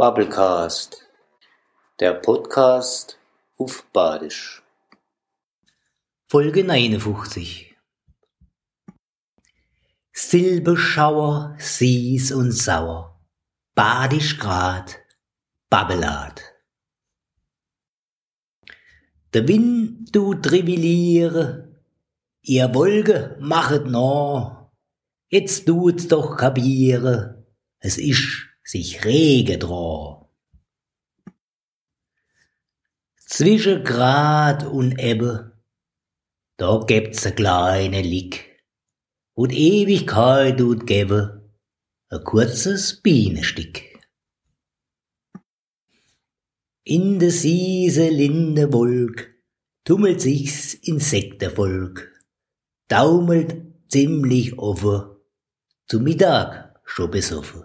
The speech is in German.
Bubblecast, der Podcast auf Badisch. Folge 59 Silbeschauer, Sies und Sauer, Badisch grad, Babbelat. Der Wind du trivilliere, ihr Wolke machet no, jetzt tut's doch kapiere, es isch sich rege dra. Zwischen Grad und Ebbe, da gibt's a kleine Lick, und Ewigkeit tut gebe, a kurzes Bienenstick. In de siese linde Wolk tummelt sich's Insektenvolk, daumelt ziemlich offen, zu Mittag schon besoffen.